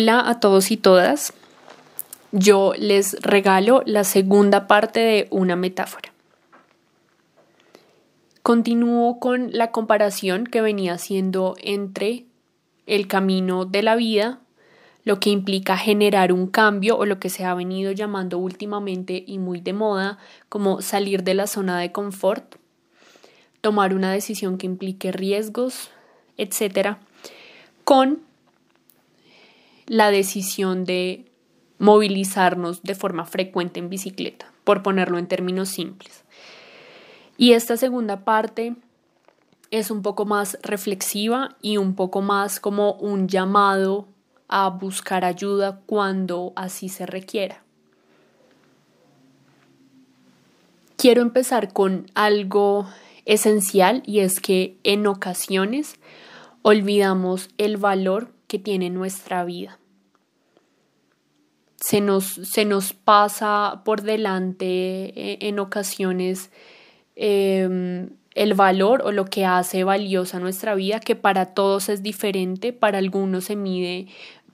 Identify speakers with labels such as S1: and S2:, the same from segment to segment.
S1: Hola a todos y todas. Yo les regalo la segunda parte de una metáfora. Continúo con la comparación que venía haciendo entre el camino de la vida, lo que implica generar un cambio o lo que se ha venido llamando últimamente y muy de moda como salir de la zona de confort, tomar una decisión que implique riesgos, etcétera, con la decisión de movilizarnos de forma frecuente en bicicleta, por ponerlo en términos simples. Y esta segunda parte es un poco más reflexiva y un poco más como un llamado a buscar ayuda cuando así se requiera. Quiero empezar con algo esencial y es que en ocasiones olvidamos el valor que tiene nuestra vida. Se nos, se nos pasa por delante eh, en ocasiones em, el valor o lo que hace valiosa nuestra vida, que para todos es diferente, para algunos se mide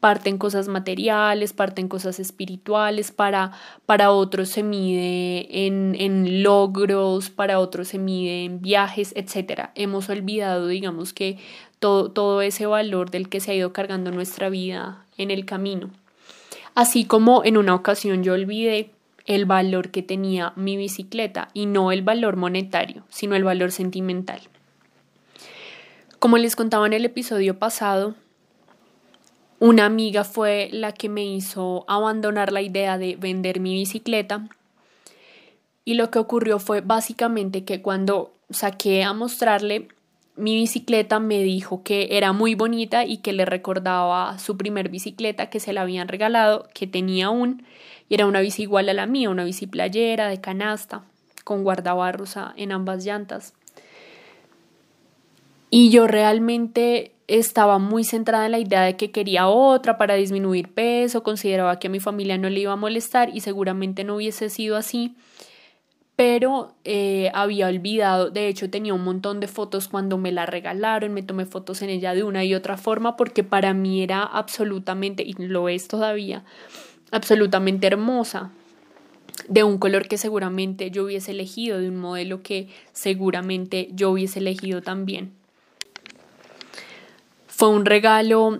S1: parte en cosas materiales, parte en cosas espirituales, para, para otros se mide en, en logros, para otros se mide en viajes, etc. Hemos olvidado, digamos que todo, todo ese valor del que se ha ido cargando nuestra vida en el camino. Así como en una ocasión yo olvidé el valor que tenía mi bicicleta y no el valor monetario, sino el valor sentimental. Como les contaba en el episodio pasado, una amiga fue la que me hizo abandonar la idea de vender mi bicicleta y lo que ocurrió fue básicamente que cuando saqué a mostrarle mi bicicleta me dijo que era muy bonita y que le recordaba su primer bicicleta que se la habían regalado, que tenía aún, y era una bici igual a la mía, una bici playera de canasta, con guardabarros en ambas llantas. Y yo realmente estaba muy centrada en la idea de que quería otra para disminuir peso, consideraba que a mi familia no le iba a molestar y seguramente no hubiese sido así pero eh, había olvidado, de hecho tenía un montón de fotos cuando me la regalaron, me tomé fotos en ella de una y otra forma porque para mí era absolutamente, y lo es todavía, absolutamente hermosa, de un color que seguramente yo hubiese elegido, de un modelo que seguramente yo hubiese elegido también. Fue un regalo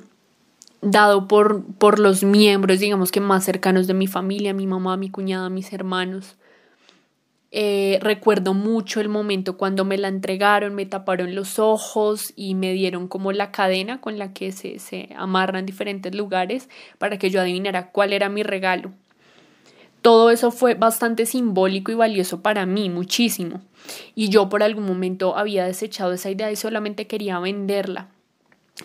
S1: dado por, por los miembros, digamos que más cercanos de mi familia, mi mamá, mi cuñada, mis hermanos eh, recuerdo mucho el momento cuando me la entregaron, me taparon los ojos y me dieron como la cadena con la que se, se amarra en diferentes lugares para que yo adivinara cuál era mi regalo. Todo eso fue bastante simbólico y valioso para mí, muchísimo. Y yo por algún momento había desechado esa idea y solamente quería venderla.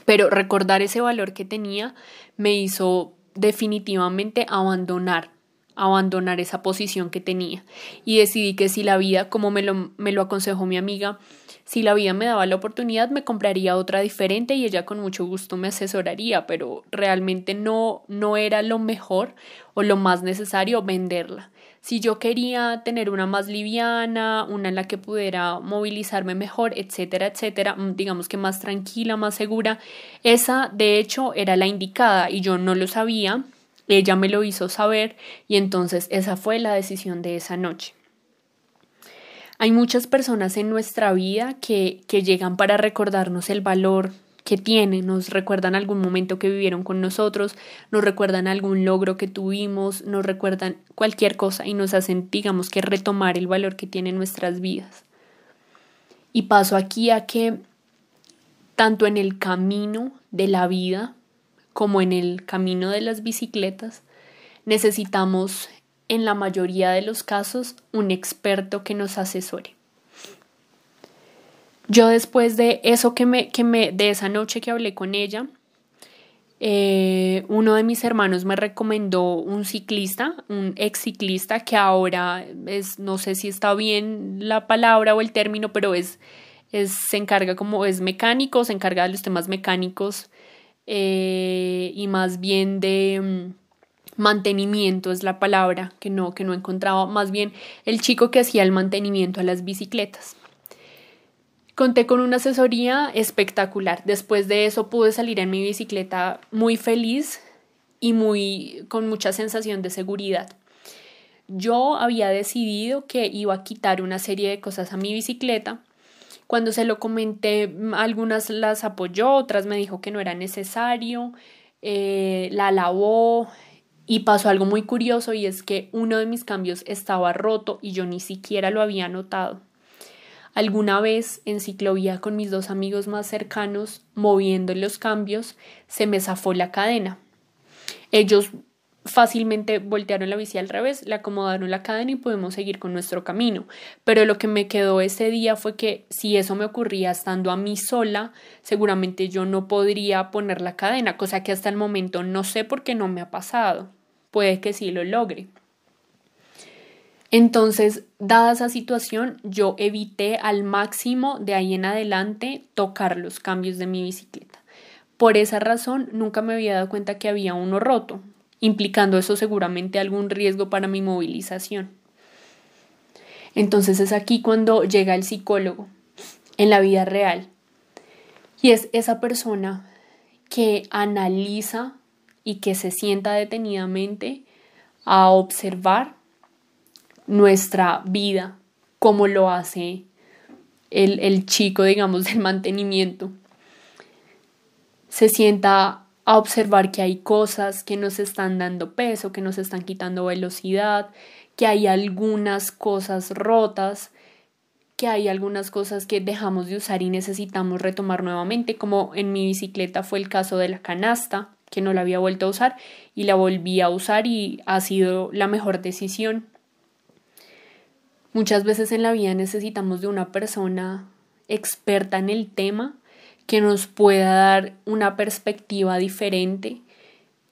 S1: Pero recordar ese valor que tenía me hizo definitivamente abandonar abandonar esa posición que tenía y decidí que si la vida, como me lo, me lo aconsejó mi amiga, si la vida me daba la oportunidad me compraría otra diferente y ella con mucho gusto me asesoraría, pero realmente no, no era lo mejor o lo más necesario venderla. Si yo quería tener una más liviana, una en la que pudiera movilizarme mejor, etcétera, etcétera, mm, digamos que más tranquila, más segura, esa de hecho era la indicada y yo no lo sabía ella me lo hizo saber y entonces esa fue la decisión de esa noche. Hay muchas personas en nuestra vida que, que llegan para recordarnos el valor que tienen, nos recuerdan algún momento que vivieron con nosotros, nos recuerdan algún logro que tuvimos, nos recuerdan cualquier cosa y nos hacen, digamos que, retomar el valor que tienen nuestras vidas. Y paso aquí a que tanto en el camino de la vida como en el camino de las bicicletas, necesitamos en la mayoría de los casos un experto que nos asesore. Yo después de eso que me, que me, de esa noche que hablé con ella, eh, uno de mis hermanos me recomendó un ciclista, un ex ciclista que ahora es, no sé si está bien la palabra o el término, pero es, es se encarga como es mecánico, se encarga de los temas mecánicos eh, y más bien de mm, mantenimiento es la palabra que no, que no encontraba, más bien el chico que hacía el mantenimiento a las bicicletas. Conté con una asesoría espectacular. Después de eso pude salir en mi bicicleta muy feliz y muy con mucha sensación de seguridad. Yo había decidido que iba a quitar una serie de cosas a mi bicicleta. Cuando se lo comenté, algunas las apoyó, otras me dijo que no era necesario, eh, la lavó y pasó algo muy curioso y es que uno de mis cambios estaba roto y yo ni siquiera lo había notado. Alguna vez en ciclovía con mis dos amigos más cercanos, moviendo los cambios, se me zafó la cadena. Ellos fácilmente voltearon la bici al revés, le acomodaron la cadena y pudimos seguir con nuestro camino. Pero lo que me quedó ese día fue que si eso me ocurría estando a mí sola, seguramente yo no podría poner la cadena, cosa que hasta el momento no sé por qué no me ha pasado. Puede que sí lo logre. Entonces, dada esa situación, yo evité al máximo de ahí en adelante tocar los cambios de mi bicicleta. Por esa razón, nunca me había dado cuenta que había uno roto, implicando eso seguramente algún riesgo para mi movilización. Entonces es aquí cuando llega el psicólogo en la vida real. Y es esa persona que analiza y que se sienta detenidamente a observar nuestra vida como lo hace el, el chico, digamos, del mantenimiento. Se sienta a observar que hay cosas que nos están dando peso, que nos están quitando velocidad, que hay algunas cosas rotas, que hay algunas cosas que dejamos de usar y necesitamos retomar nuevamente, como en mi bicicleta fue el caso de la canasta, que no la había vuelto a usar y la volví a usar y ha sido la mejor decisión. Muchas veces en la vida necesitamos de una persona experta en el tema que nos pueda dar una perspectiva diferente,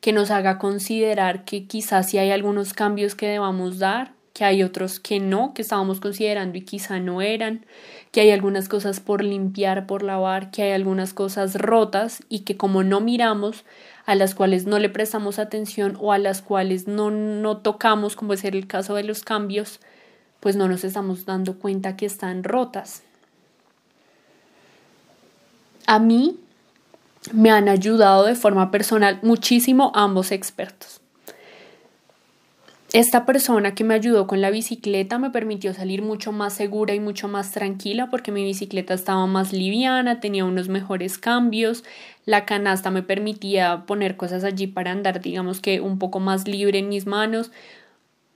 S1: que nos haga considerar que quizás si hay algunos cambios que debamos dar, que hay otros que no, que estábamos considerando y quizá no eran, que hay algunas cosas por limpiar, por lavar, que hay algunas cosas rotas y que como no miramos, a las cuales no le prestamos atención o a las cuales no, no tocamos, como es el caso de los cambios, pues no nos estamos dando cuenta que están rotas. A mí me han ayudado de forma personal muchísimo ambos expertos. Esta persona que me ayudó con la bicicleta me permitió salir mucho más segura y mucho más tranquila porque mi bicicleta estaba más liviana, tenía unos mejores cambios, la canasta me permitía poner cosas allí para andar digamos que un poco más libre en mis manos,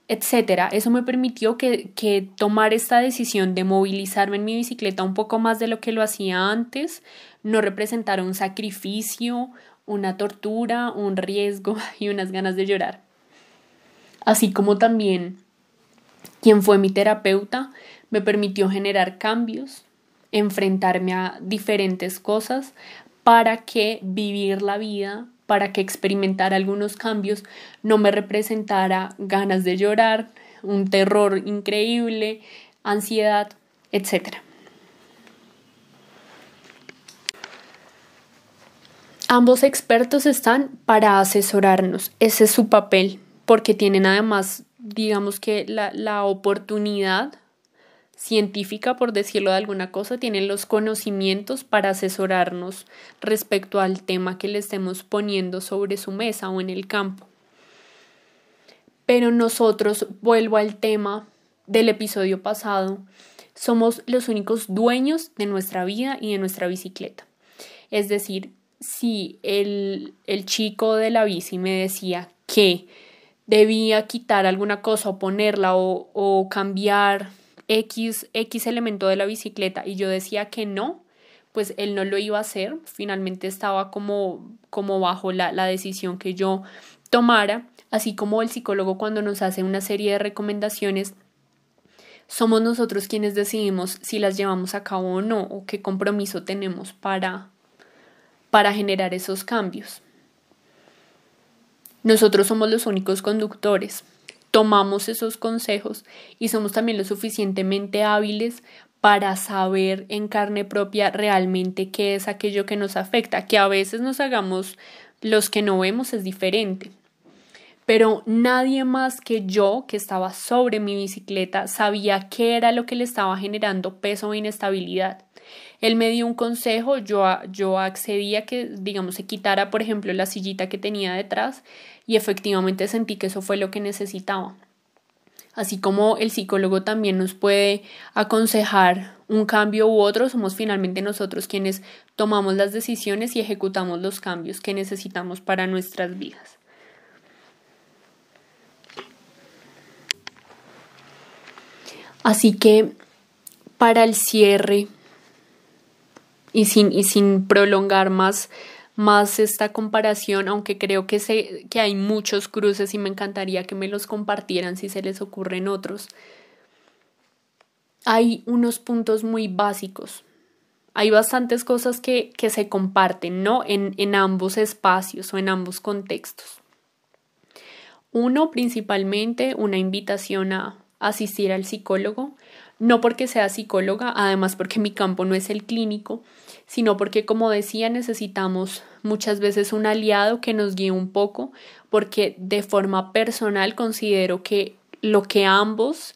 S1: etcétera. Eso me permitió que, que tomar esta decisión de movilizarme en mi bicicleta un poco más de lo que lo hacía antes, no representara un sacrificio, una tortura, un riesgo y unas ganas de llorar. Así como también quien fue mi terapeuta me permitió generar cambios, enfrentarme a diferentes cosas para que vivir la vida para que experimentar algunos cambios no me representara ganas de llorar, un terror increíble, ansiedad, etc. Ambos expertos están para asesorarnos, ese es su papel, porque tienen además, digamos que la, la oportunidad científica, por decirlo de alguna cosa, tienen los conocimientos para asesorarnos respecto al tema que le estemos poniendo sobre su mesa o en el campo. Pero nosotros, vuelvo al tema del episodio pasado, somos los únicos dueños de nuestra vida y de nuestra bicicleta. Es decir, si el, el chico de la bici me decía que debía quitar alguna cosa o ponerla o, o cambiar X, X elemento de la bicicleta y yo decía que no, pues él no lo iba a hacer. Finalmente estaba como, como bajo la, la decisión que yo tomara, así como el psicólogo cuando nos hace una serie de recomendaciones somos nosotros quienes decidimos si las llevamos a cabo o no, o qué compromiso tenemos para, para generar esos cambios. Nosotros somos los únicos conductores tomamos esos consejos y somos también lo suficientemente hábiles para saber en carne propia realmente qué es aquello que nos afecta, que a veces nos hagamos los que no vemos es diferente. Pero nadie más que yo, que estaba sobre mi bicicleta, sabía qué era lo que le estaba generando peso o inestabilidad. Él me dio un consejo, yo, yo accedí a que, digamos, se quitara, por ejemplo, la sillita que tenía detrás y efectivamente sentí que eso fue lo que necesitaba. Así como el psicólogo también nos puede aconsejar un cambio u otro, somos finalmente nosotros quienes tomamos las decisiones y ejecutamos los cambios que necesitamos para nuestras vidas. Así que para el cierre y sin, y sin prolongar más, más esta comparación, aunque creo que, sé, que hay muchos cruces y me encantaría que me los compartieran si se les ocurren otros. Hay unos puntos muy básicos. Hay bastantes cosas que, que se comparten, ¿no? En, en ambos espacios o en ambos contextos. Uno, principalmente, una invitación a asistir al psicólogo, no porque sea psicóloga, además porque mi campo no es el clínico, sino porque, como decía, necesitamos muchas veces un aliado que nos guíe un poco, porque de forma personal considero que lo que ambos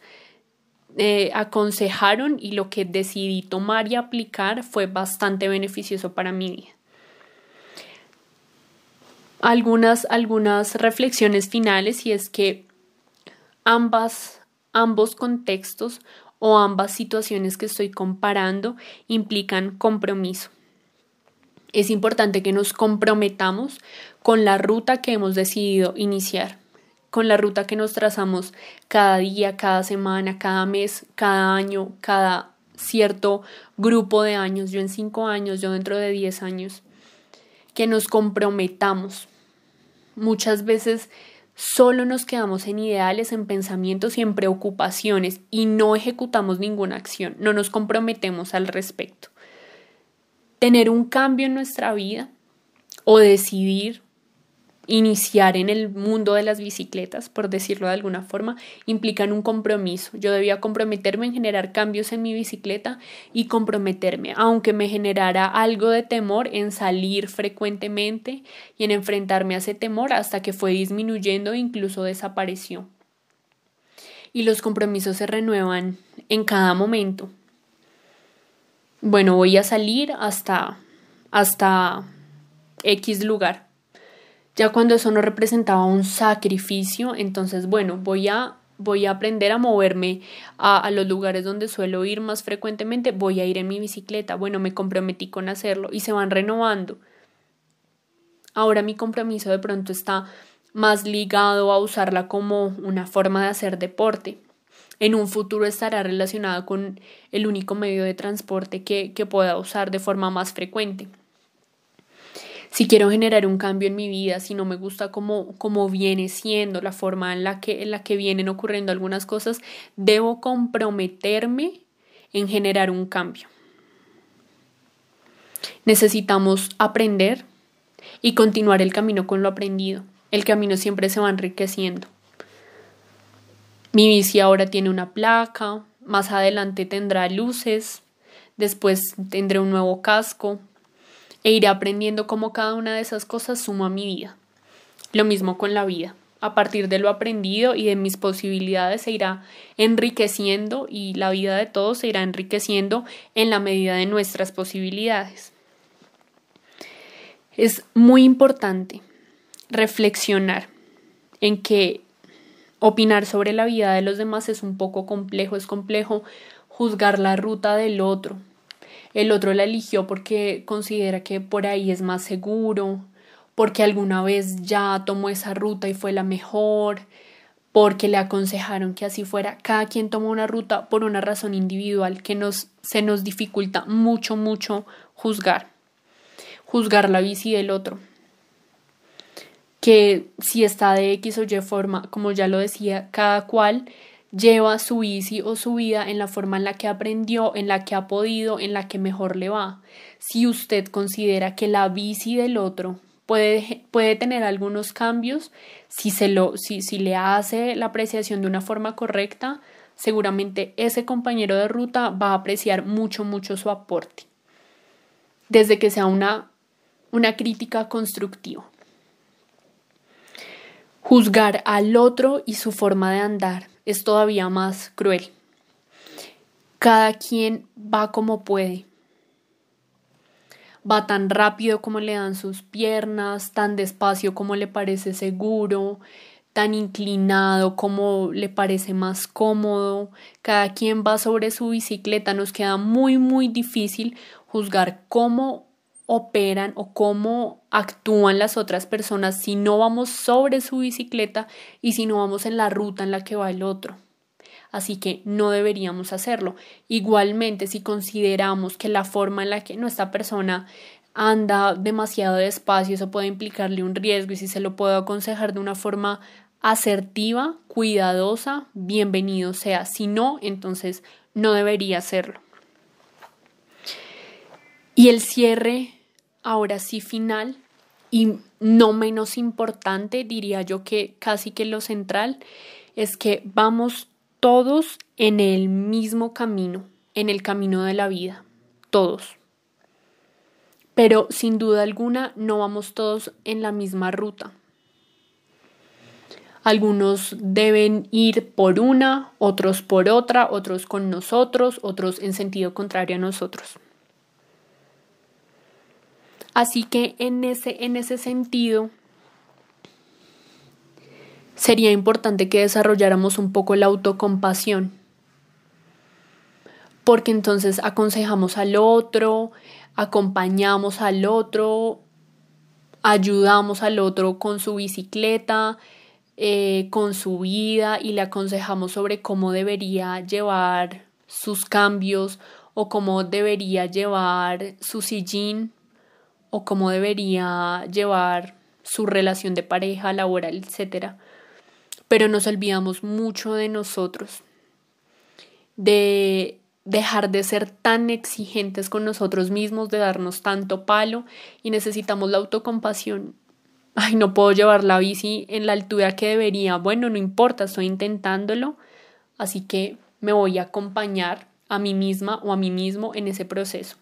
S1: eh, aconsejaron y lo que decidí tomar y aplicar fue bastante beneficioso para mi vida. Algunas, algunas reflexiones finales y es que ambas, ambos contextos o ambas situaciones que estoy comparando implican compromiso. Es importante que nos comprometamos con la ruta que hemos decidido iniciar, con la ruta que nos trazamos cada día, cada semana, cada mes, cada año, cada cierto grupo de años, yo en cinco años, yo dentro de diez años, que nos comprometamos. Muchas veces Solo nos quedamos en ideales, en pensamientos y en preocupaciones y no ejecutamos ninguna acción, no nos comprometemos al respecto. Tener un cambio en nuestra vida o decidir iniciar en el mundo de las bicicletas, por decirlo de alguna forma, implican un compromiso. Yo debía comprometerme en generar cambios en mi bicicleta y comprometerme, aunque me generara algo de temor en salir frecuentemente y en enfrentarme a ese temor hasta que fue disminuyendo e incluso desapareció. Y los compromisos se renuevan en cada momento. Bueno, voy a salir hasta hasta X lugar ya cuando eso no representaba un sacrificio, entonces, bueno, voy a voy a aprender a moverme a, los lugares donde suelo ir más frecuentemente, voy a ir en mi bicicleta, bueno, me comprometí con hacerlo y se van renovando. Ahora mi compromiso de pronto está más ligado a usarla como una forma de hacer deporte. En un futuro estará relacionada con el único medio de transporte que, que pueda usar de forma más frecuente si quiero generar un cambio en mi vida, si no me gusta cómo, cómo viene siendo la forma en la, que, en la que vienen ocurriendo algunas cosas, debo comprometerme en generar un cambio. Necesitamos aprender y continuar el camino con lo aprendido. El camino siempre se va enriqueciendo. Mi bici ahora tiene una placa, más adelante tendrá luces, después tendré un nuevo casco, e iré aprendiendo cómo cada una de esas cosas suma a mi vida. Lo mismo con la vida. A partir de lo aprendido y de mis posibilidades se irá enriqueciendo y la vida de todos se irá enriqueciendo en la medida de nuestras posibilidades. Es muy importante reflexionar en que opinar sobre la vida de los demás es un poco complejo, es complejo juzgar la ruta del otro, el otro la eligió porque considera que por ahí es más seguro, porque alguna vez ya tomó esa ruta y fue la mejor, porque le aconsejaron que así fuera. Cada quien toma una ruta por una razón individual que nos, se nos dificulta mucho, mucho juzgar. Juzgar la bici del otro. Que si está de X o Y forma, como ya lo decía, cada cual lleva su bici o su vida en la forma en la que aprendió, en la que ha podido, en la que mejor le va. Si usted considera que la bici del otro puede, puede tener algunos cambios, si, se lo, si, si le hace la apreciación de una forma correcta, seguramente ese compañero de ruta va a apreciar mucho, mucho su aporte. Desde que sea una, una crítica constructiva. Juzgar al otro y su forma de andar es todavía más cruel. Cada quien va como puede. va tan rápido como le dan sus piernas, tan despacio como le parece seguro, tan inclinado como le parece más cómodo. Cada quien va sobre su bicicleta. Nos queda muy, muy difícil juzgar cómo operan o cómo actúan las otras personas si no vamos sobre su bicicleta y si no vamos en la ruta en la que va el otro. Así que no deberíamos hacerlo. Igualmente, si consideramos que la forma en la que nuestra persona anda demasiado despacio, eso puede implicarle un riesgo y si se lo puedo aconsejar de una forma asertiva, cuidadosa, bienvenido sea. Si no, entonces no debería hacerlo. Y el cierre ahora sí final y no menos importante, diría yo que casi que lo central, es que vamos todos en el mismo camino, en el camino de la vida, todos. Pero sin duda alguna no vamos todos en la misma ruta. Algunos deben ir por una, otros por otra, otros con nosotros, otros en sentido contrario a nosotros. Así que en ese, en ese sentido, sería importante que desarrolláramos un poco la autocompasión, porque entonces aconsejamos al otro, acompañamos al otro, ayudamos al otro con su bicicleta, eh, con su vida y le aconsejamos sobre cómo debería llevar sus cambios o cómo debería llevar su sillín o cómo debería llevar su relación de pareja, laboral, etc. Pero nos olvidamos mucho de nosotros, de dejar de ser tan exigentes con nosotros mismos, de darnos tanto palo y necesitamos la autocompasión. Ay, no puedo llevar la bici en la altura que debería. Bueno, no importa, estoy intentándolo, así que me voy a acompañar a mí misma o a mí mismo en ese proceso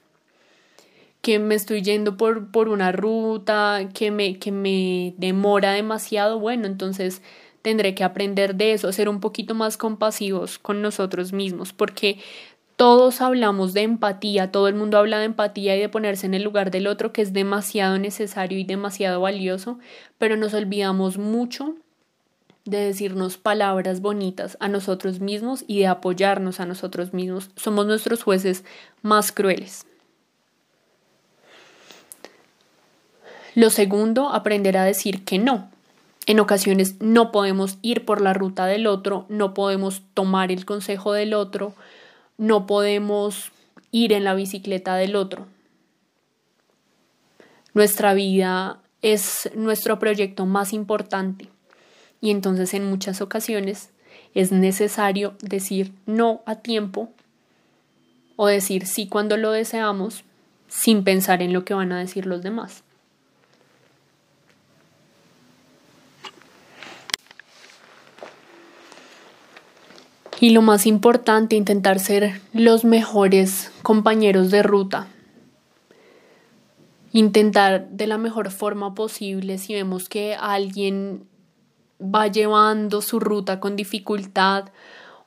S1: que me estoy yendo por, por una ruta que me, que me demora demasiado, bueno, entonces tendré que aprender de eso, ser un poquito más compasivos con nosotros mismos, porque todos hablamos de empatía, todo el mundo habla de empatía y de ponerse en el lugar del otro, que es demasiado necesario y demasiado valioso, pero nos olvidamos mucho de decirnos palabras bonitas a nosotros mismos y de apoyarnos a nosotros mismos. Somos nuestros jueces más crueles. Lo segundo, aprender a decir que no. En ocasiones no podemos ir por la ruta del otro, no podemos tomar el consejo del otro, no podemos ir en la bicicleta del otro. Nuestra vida es nuestro proyecto más importante y entonces en muchas ocasiones es necesario decir no a tiempo o decir sí cuando lo deseamos sin pensar en lo que van a decir los demás. Y lo más importante, intentar ser los mejores compañeros de ruta. Intentar de la mejor forma posible si vemos que alguien va llevando su ruta con dificultad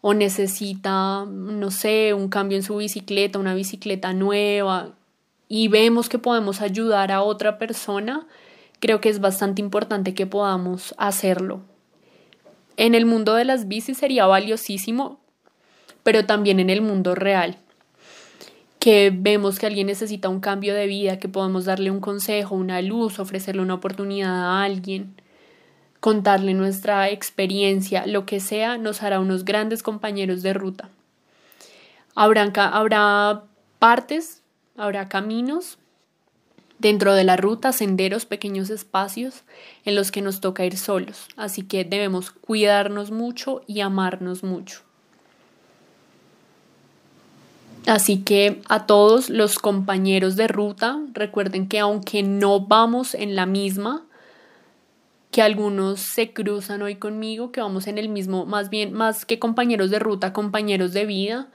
S1: o necesita, no sé, un cambio en su bicicleta, una bicicleta nueva y vemos que podemos ayudar a otra persona, creo que es bastante importante que podamos hacerlo en el mundo de las bicis sería valiosísimo, pero también en el mundo real, que vemos que alguien necesita un cambio de vida, que podemos darle un consejo, una luz, ofrecerle una oportunidad a alguien, contarle nuestra experiencia, lo que sea, nos hará unos grandes compañeros de ruta. Habrá partes, habrá caminos dentro de la ruta, senderos, pequeños espacios en los que nos toca ir solos. Así que debemos cuidarnos mucho y amarnos mucho. Así que a todos los compañeros de ruta, recuerden que aunque no vamos en la misma, que algunos se cruzan hoy conmigo, que vamos en el mismo, más bien, más que compañeros de ruta, compañeros de vida,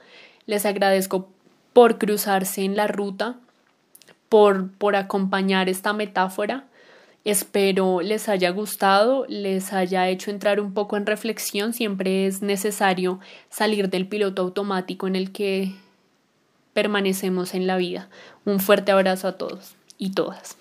S1: les agradezco por cruzarse en la ruta, por, por acompañar esta metáfora. Espero les haya gustado, les haya hecho entrar un poco en reflexión. Siempre es necesario salir del piloto automático en el que permanecemos en la vida. Un fuerte abrazo a todos. y todas.